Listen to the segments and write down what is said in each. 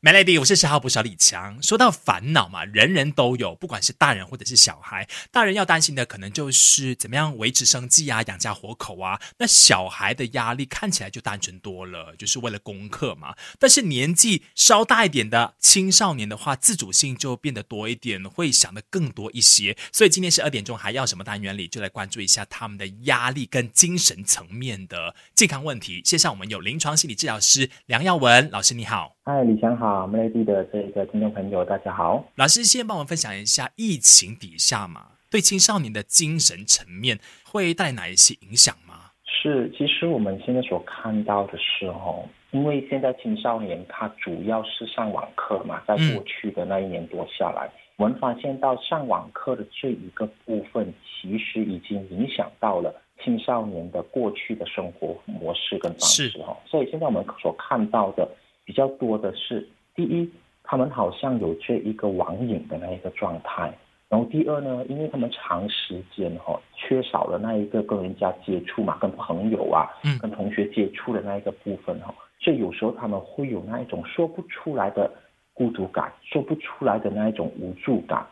Melody，我是十号捕手李强。说到烦恼嘛，人人都有，不管是大人或者是小孩。大人要担心的可能就是怎么样维持生计啊，养家活口啊。那小孩的压力看起来就单纯多了，就是为了功课嘛。但是年纪稍大一点的青少年的话，自主性就变得多一点，会想的更多一些。所以今天十二点钟还要什么单元里，就来关注一下他们的压力跟精神层面的健康问题。线上我们有临床心理治疗师梁耀文老师，你好。嗨，李强好，Melody 的这个听众朋友，大家好。老师，先帮我们分享一下疫情底下嘛，对青少年的精神层面会带来哪一些影响吗？是，其实我们现在所看到的时候，因为现在青少年他主要是上网课嘛，在过去的那一年多下来，我们发现到上网课的这一个部分，其实已经影响到了青少年的过去的生活模式跟方式哈。所以现在我们所看到的。比较多的是，第一，他们好像有这一个网瘾的那一个状态，然后第二呢，因为他们长时间哈缺少了那一个跟人家接触嘛，跟朋友啊，嗯，跟同学接触的那一个部分哈，所以有时候他们会有那一种说不出来的孤独感，说不出来的那一种无助感，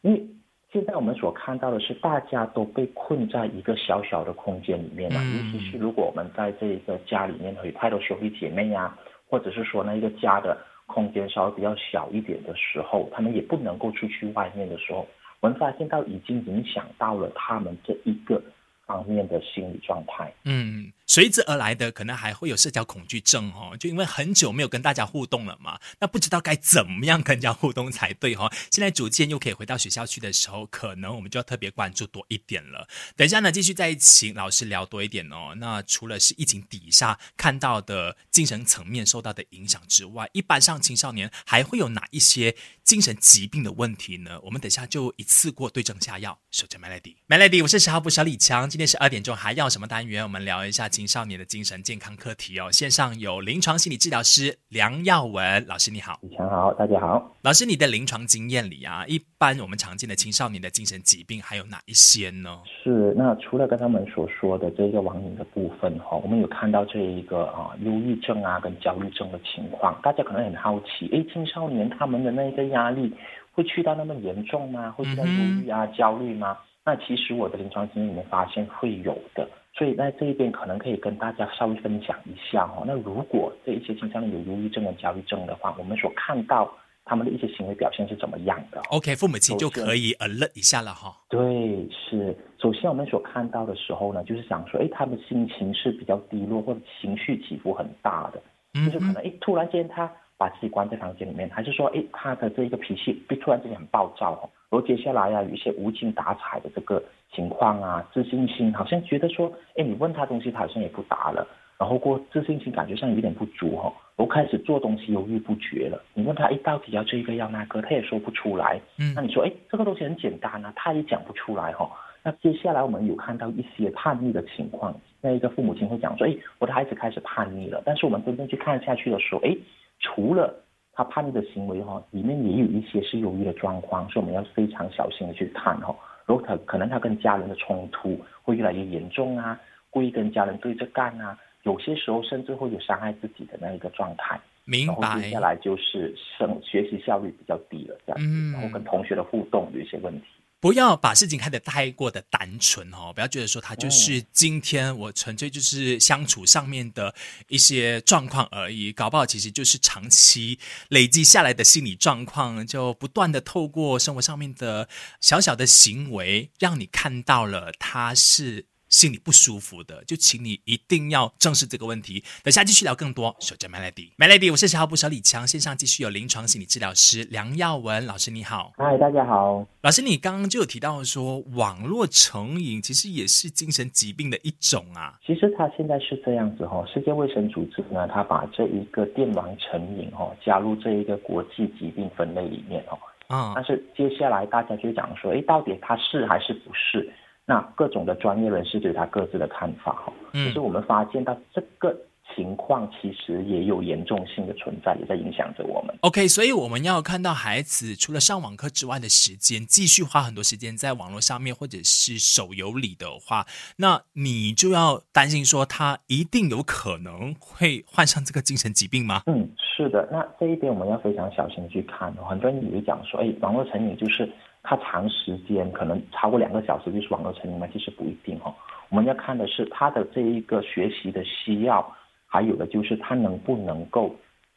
因为现在我们所看到的是大家都被困在一个小小的空间里面嘛，尤其是如果我们在这一个家里面有太多兄弟姐妹呀。或者是说，那一个家的空间稍微比较小一点的时候，他们也不能够出去外面的时候，我们发现到已经影响到了他们这一个方面的心理状态。嗯。随之而来的可能还会有社交恐惧症哦，就因为很久没有跟大家互动了嘛，那不知道该怎么样跟人家互动才对哈。现在逐渐又可以回到学校去的时候，可能我们就要特别关注多一点了。等一下呢，继续再请老师聊多一点哦。那除了是疫情底下看到的精神层面受到的影响之外，一般上青少年还会有哪一些精神疾病的问题呢？我们等下就一次过对症下药。守着 Melody，Melody，我是十号部小李强，今天十二点钟还要什么单元？我们聊一下。青少年的精神健康课题哦，线上有临床心理治疗师梁耀文老师，你好，你好，大家好，老师，你的临床经验里啊，一般我们常见的青少年的精神疾病还有哪一些呢？是，那除了跟他们所说的这个网瘾的部分哈，我们有看到这一个啊，忧郁症啊跟焦虑症的情况，大家可能很好奇，哎，青少年他们的那个压力会去到那么严重吗？会去到忧郁啊、焦虑吗？那其实我的临床经验里面发现会有的。所以在这一边可能可以跟大家稍微分享一下哈。那如果这一些青少年有忧郁症跟焦虑症的话，我们所看到他们的一些行为表现是怎么样的？OK，父母亲就可以 alert 一下了哈。对，是。首先我们所看到的时候呢，就是想说，哎，他们心情是比较低落或者情绪起伏很大的，就是可能哎突然间他把自己关在房间里面，还是说哎他的这一个脾气被突然之间很暴躁哈。然后接下来呀有一些无精打采的这个。情况啊，自信心好像觉得说，哎，你问他东西，他好像也不答了。然后过自信心感觉上有点不足哈，我开始做东西犹豫不决了。你问他，哎，到底要这个要那个，他也说不出来。嗯，那你说，哎，这个东西很简单啊，他也讲不出来哈。那接下来我们有看到一些叛逆的情况，那一个父母亲会讲说，哎，我的孩子开始叛逆了。但是我们真正去看下去的时候，哎，除了他叛逆的行为哈，里面也有一些是忧郁的状况，所以我们要非常小心的去看哈。如果他可能他跟家人的冲突会越来越严重啊，故意跟家人对着干啊，有些时候甚至会有伤害自己的那一个状态。明白。然后接下来就是生学习效率比较低了，这样子，然后跟同学的互动有一些问题。不要把事情看得太过的单纯哦，不要觉得说他就是今天我纯粹就是相处上面的一些状况而已，搞不好其实就是长期累积下来的心理状况，就不断的透过生活上面的小小的行为，让你看到了他是。心里不舒服的，就请你一定要正视这个问题。等下继续聊更多。守着 Melody，Melody，我是小号部小李强，线上继续有临床心理治疗师梁耀文老师，你好。嗨，大家好。老师，你刚刚就有提到说，网络成瘾其实也是精神疾病的一种啊。其实它现在是这样子哈，世界卫生组织呢，它把这一个电玩成瘾哈加入这一个国际疾病分类里面哦。啊。但是接下来大家就讲说，哎，到底它是还是不是？那各种的专业人士对他各自的看法哈，就是我们发现到这个情况其实也有严重性的存在，也在影响着我们。OK，所以我们要看到孩子除了上网课之外的时间，继续花很多时间在网络上面或者是手游里的话，那你就要担心说他一定有可能会患上这个精神疾病吗？嗯，是的。那这一点我们要非常小心去看。很多人以为讲说，哎，网络成瘾就是他长时间可能超过两个小时就是网络成瘾吗？其实不一定哦。我们要看的是他的这一个学习的需要。还有的就是他能不能够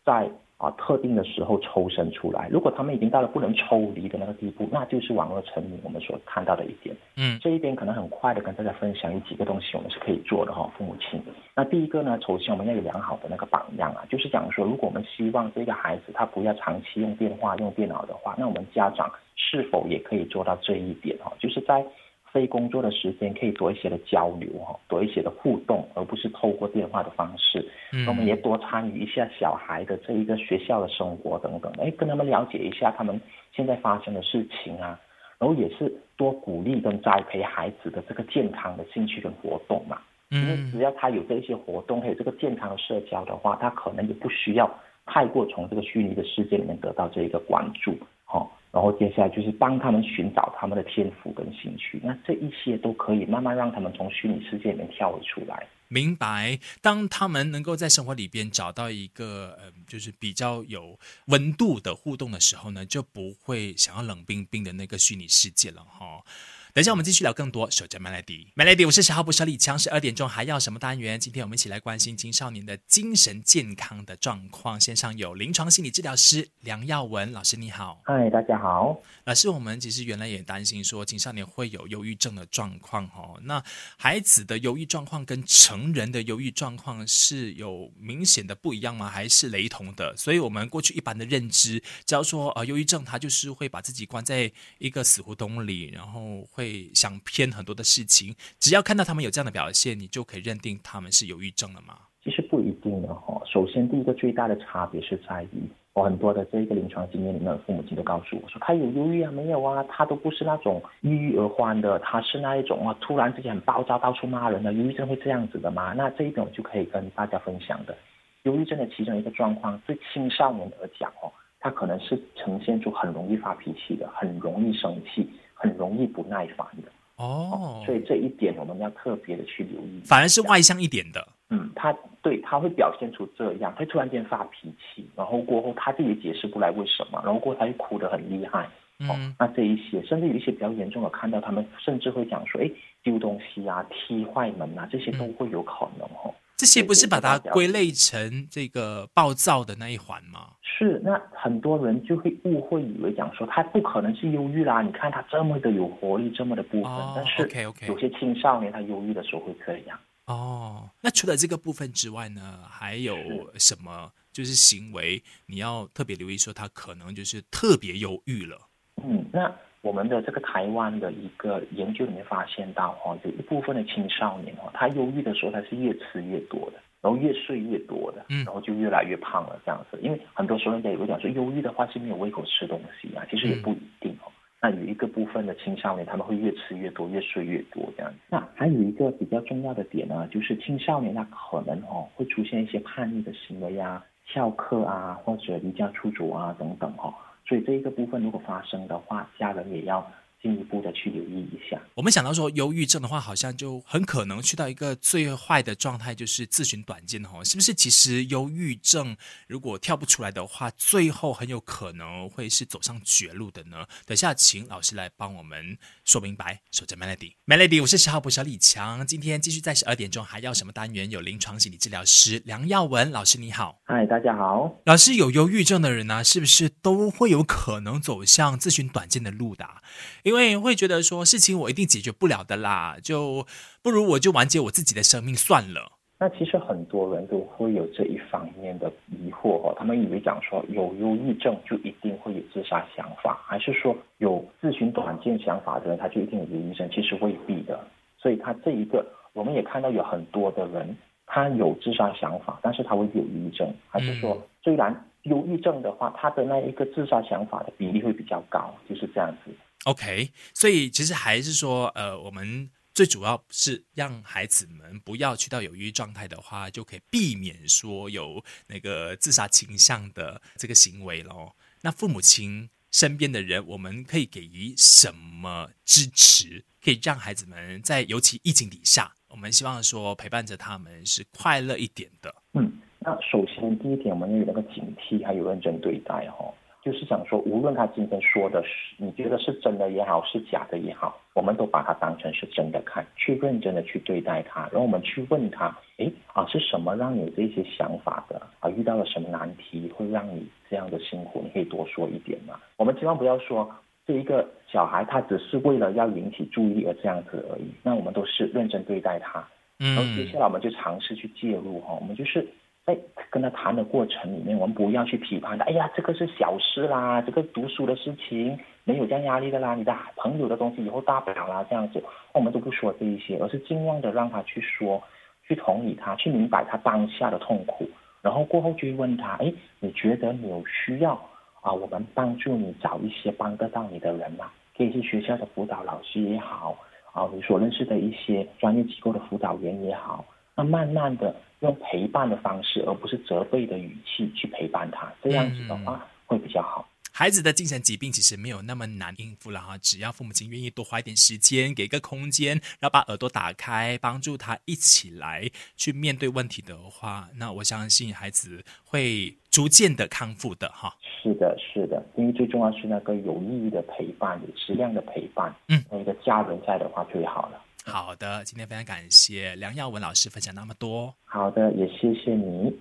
在啊特定的时候抽身出来。如果他们已经到了不能抽离的那个地步，那就是网络成瘾。我们所看到的一点，嗯，这一边可能很快的跟大家分享有几个东西，我们是可以做的哈。父母亲，那第一个呢，首先我们要有良好的那个榜样啊，就是讲说，如果我们希望这个孩子他不要长期用电话、用电脑的话，那我们家长是否也可以做到这一点哈？就是在。非工作的时间可以多一些的交流哈，多一些的互动，而不是透过电话的方式。嗯，我们也多参与一下小孩的这一个学校的生活等等，哎，跟他们了解一下他们现在发生的事情啊，然后也是多鼓励跟栽培孩子的这个健康的兴趣跟活动嘛。嗯，因为只要他有这些活动，还有这个健康的社交的话，他可能也不需要太过从这个虚拟的世界里面得到这一个关注，然后接下来就是帮他们寻找他们的天赋跟兴趣，那这一些都可以慢慢让他们从虚拟世界里面跳出来。明白，当他们能够在生活里边找到一个呃，就是比较有温度的互动的时候呢，就不会想要冷冰冰的那个虚拟世界了哈。等一下，我们继续聊更多。守着 Melody，Melody，我是十号不小李强，十二点钟还要什么单元？今天我们一起来关心青少年的精神健康的状况。线上有临床心理治疗师梁耀文老师，你好。嗨，大家好。老师，我们其实原来也担心说青少年会有忧郁症的状况哦。那孩子的忧郁状况跟成人的忧郁状况是有明显的不一样吗？还是雷同的？所以我们过去一般的认知，只要说呃，忧郁症他就是会把自己关在一个死胡同里，然后会。会想偏很多的事情，只要看到他们有这样的表现，你就可以认定他们是忧郁症了吗？其实不一定的哈。首先，第一个最大的差别是在于，我很多的这个临床经验里面，父母亲都告诉我说，他有忧郁啊，没有啊，他都不是那种抑郁而欢的，他是那一种啊，突然之间很暴躁，到处骂人的。忧郁症会这样子的吗？那这一点我就可以跟大家分享的。忧郁症的其中一个状况，对青少年而讲哦，他可能是呈现出很容易发脾气的，很容易生气。很容易不耐烦的哦，所以这一点我们要特别的去留意。反而是外向一点的，嗯，他对他会表现出这样，会突然间发脾气，然后过后他自己解释不来为什么，然后过后他又哭得很厉害。嗯，那这一些甚至有一些比较严重的，看到他们甚至会讲说，哎，丢东西啊，踢坏门啊，这些都会有可能哦。这些不是把它归类成这个暴躁的那一环吗？是，那很多人就会误会以为讲说他不可能是忧郁啦。你看他这么的有活力，这么的部分，但是有些青少年他忧郁的时候会这样。哦，那除了这个部分之外呢，还有什么就是行为你要特别留意，说他可能就是特别忧郁了？嗯，那。我们的这个台湾的一个研究里面发现到，哈，有一部分的青少年，哈，他忧郁的时候，他是越吃越多的，然后越睡越多的，嗯，然后就越来越胖了这样子。因为很多时候人家也会讲说，忧郁的话是没有胃口吃东西啊，其实也不一定哦。那有一个部分的青少年，他们会越吃越多，越睡越多这样。那还有一个比较重要的点呢，就是青少年他可能哦会出现一些叛逆的行为啊，翘课啊，或者离家出走啊等等哈。所以这一个部分如果发生的话，家人也要。进一步的去留意一下。我们想到说，忧郁症的话，好像就很可能去到一个最坏的状态，就是自寻短见哦，是不是？其实忧郁症如果跳不出来的话，最后很有可能会是走上绝路的呢。等下，请老师来帮我们说明白。守着 Melody，Melody，我是十号补小李强。今天继续在十二点钟，还要什么单元？有临床心理治疗师梁耀文老师，你好。嗨，大家好。老师，有忧郁症的人呢，是不是都会有可能走向自寻短见的路的？因为会觉得说事情我一定解决不了的啦，就不如我就完结我自己的生命算了。那其实很多人都会有这一方面的疑惑哦，他们以为讲说有忧郁症就一定会有自杀想法，还是说有自寻短见想法的人他就一定有忧郁症？其实未必的。所以他这一个我们也看到有很多的人他有自杀想法，但是他会有忧郁症，还是说虽然忧郁症的话，他的那一个自杀想法的比例会比较高，就是这样子。OK，所以其实还是说，呃，我们最主要是让孩子们不要去到有抑郁状态的话，就可以避免说有那个自杀倾向的这个行为咯。那父母亲身边的人，我们可以给予什么支持，可以让孩子们在尤其疫情底下，我们希望说陪伴着他们是快乐一点的。嗯，那首先第一点，我们要有那个警惕，还有认真对待哈。就是想说，无论他今天说的是你觉得是真的也好，是假的也好，我们都把它当成是真的看，去认真的去对待他。然后我们去问他，哎啊，是什么让你这些想法的啊？遇到了什么难题会让你这样的辛苦？你可以多说一点嘛？我们千万不要说这一个小孩他只是为了要引起注意而这样子而已。那我们都是认真对待他，然后接下来我们就尝试去介入哈，我们就是。跟他谈的过程里面，我们不要去批判他。哎呀，这个是小事啦，这个读书的事情没有这样压力的啦。你的朋友的东西以后大不了啦，这样子，我们都不说这一些，而是尽量的让他去说，去同理他，去明白他当下的痛苦。然后过后就问他，哎，你觉得你有需要啊？我们帮助你找一些帮得到你的人吗？可以是学校的辅导老师也好，啊，你所认识的一些专业机构的辅导员也好。那慢慢的用陪伴的方式，而不是责备的语气去陪伴他，这样子的话会比较好。孩子的精神疾病其实没有那么难应付了哈，只要父母亲愿意多花一点时间，给个空间，然后把耳朵打开，帮助他一起来去面对问题的话，那我相信孩子会逐渐的康复的哈。是的，是的，因为最重要是那个有意义的陪伴，有质量的陪伴，嗯，那一个家人在的话最好了。好的，今天非常感谢梁耀文老师分享那么多。好的，也谢谢你。